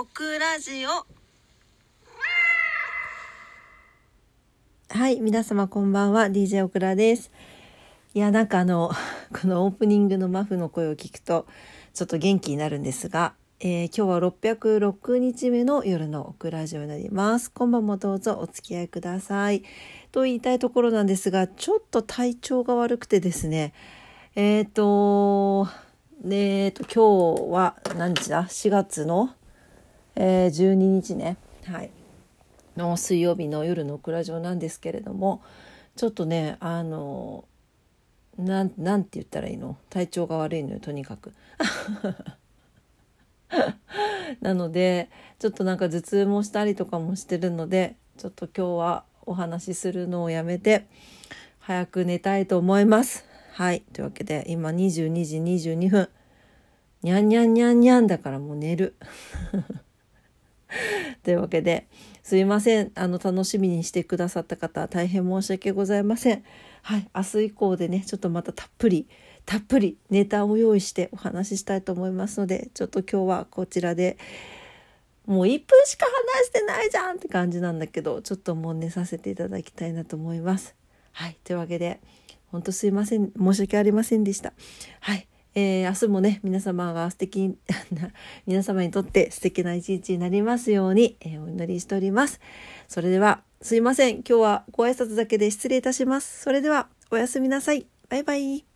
オクラジオはい、皆様こんばんは、DJ オクラです。いや、なんかあの、このオープニングのマフの声を聞くと、ちょっと元気になるんですが、えー今日は606日目の夜のオクラジオになります。今晩もどうぞお付き合いください。と言いたいところなんですが、ちょっと体調が悪くてですね、えっ、と、ねえーと、今日は何日だ ?4 月の、えー12日ね。はい。の水曜日の夜のクラジオなんですけれどもちょっとねあのなんなんて言ったらいいの？体調が悪いのよとにかく。なのでちょっとなんか頭痛もしたりとかもしてるのでちょっと今日はお話しするのをやめて早く寝たいと思います。はいというわけで今22時22分にゃんにゃんにゃんにゃんだからもう寝る。というわけですいません。あの楽しみにしてくださった方大変申し訳ございません。はい。明日以降でねちょっとまたたっぷりたっぷりネタを用意してお話ししたいと思いますのでちょっと今日はこちらでもう1分しか話してないじゃんって感じなんだけどちょっともう寝させていただきたいなと思います。はい。というわけで本当すいません。申し訳ありませんでした。はい。えー明日もね皆様が素敵 皆様にとって素敵な一日になりますように、えーお祈りしております。それではすいません。今日はご挨拶だけで失礼いたします。それではおやすみなさい。バイバイ。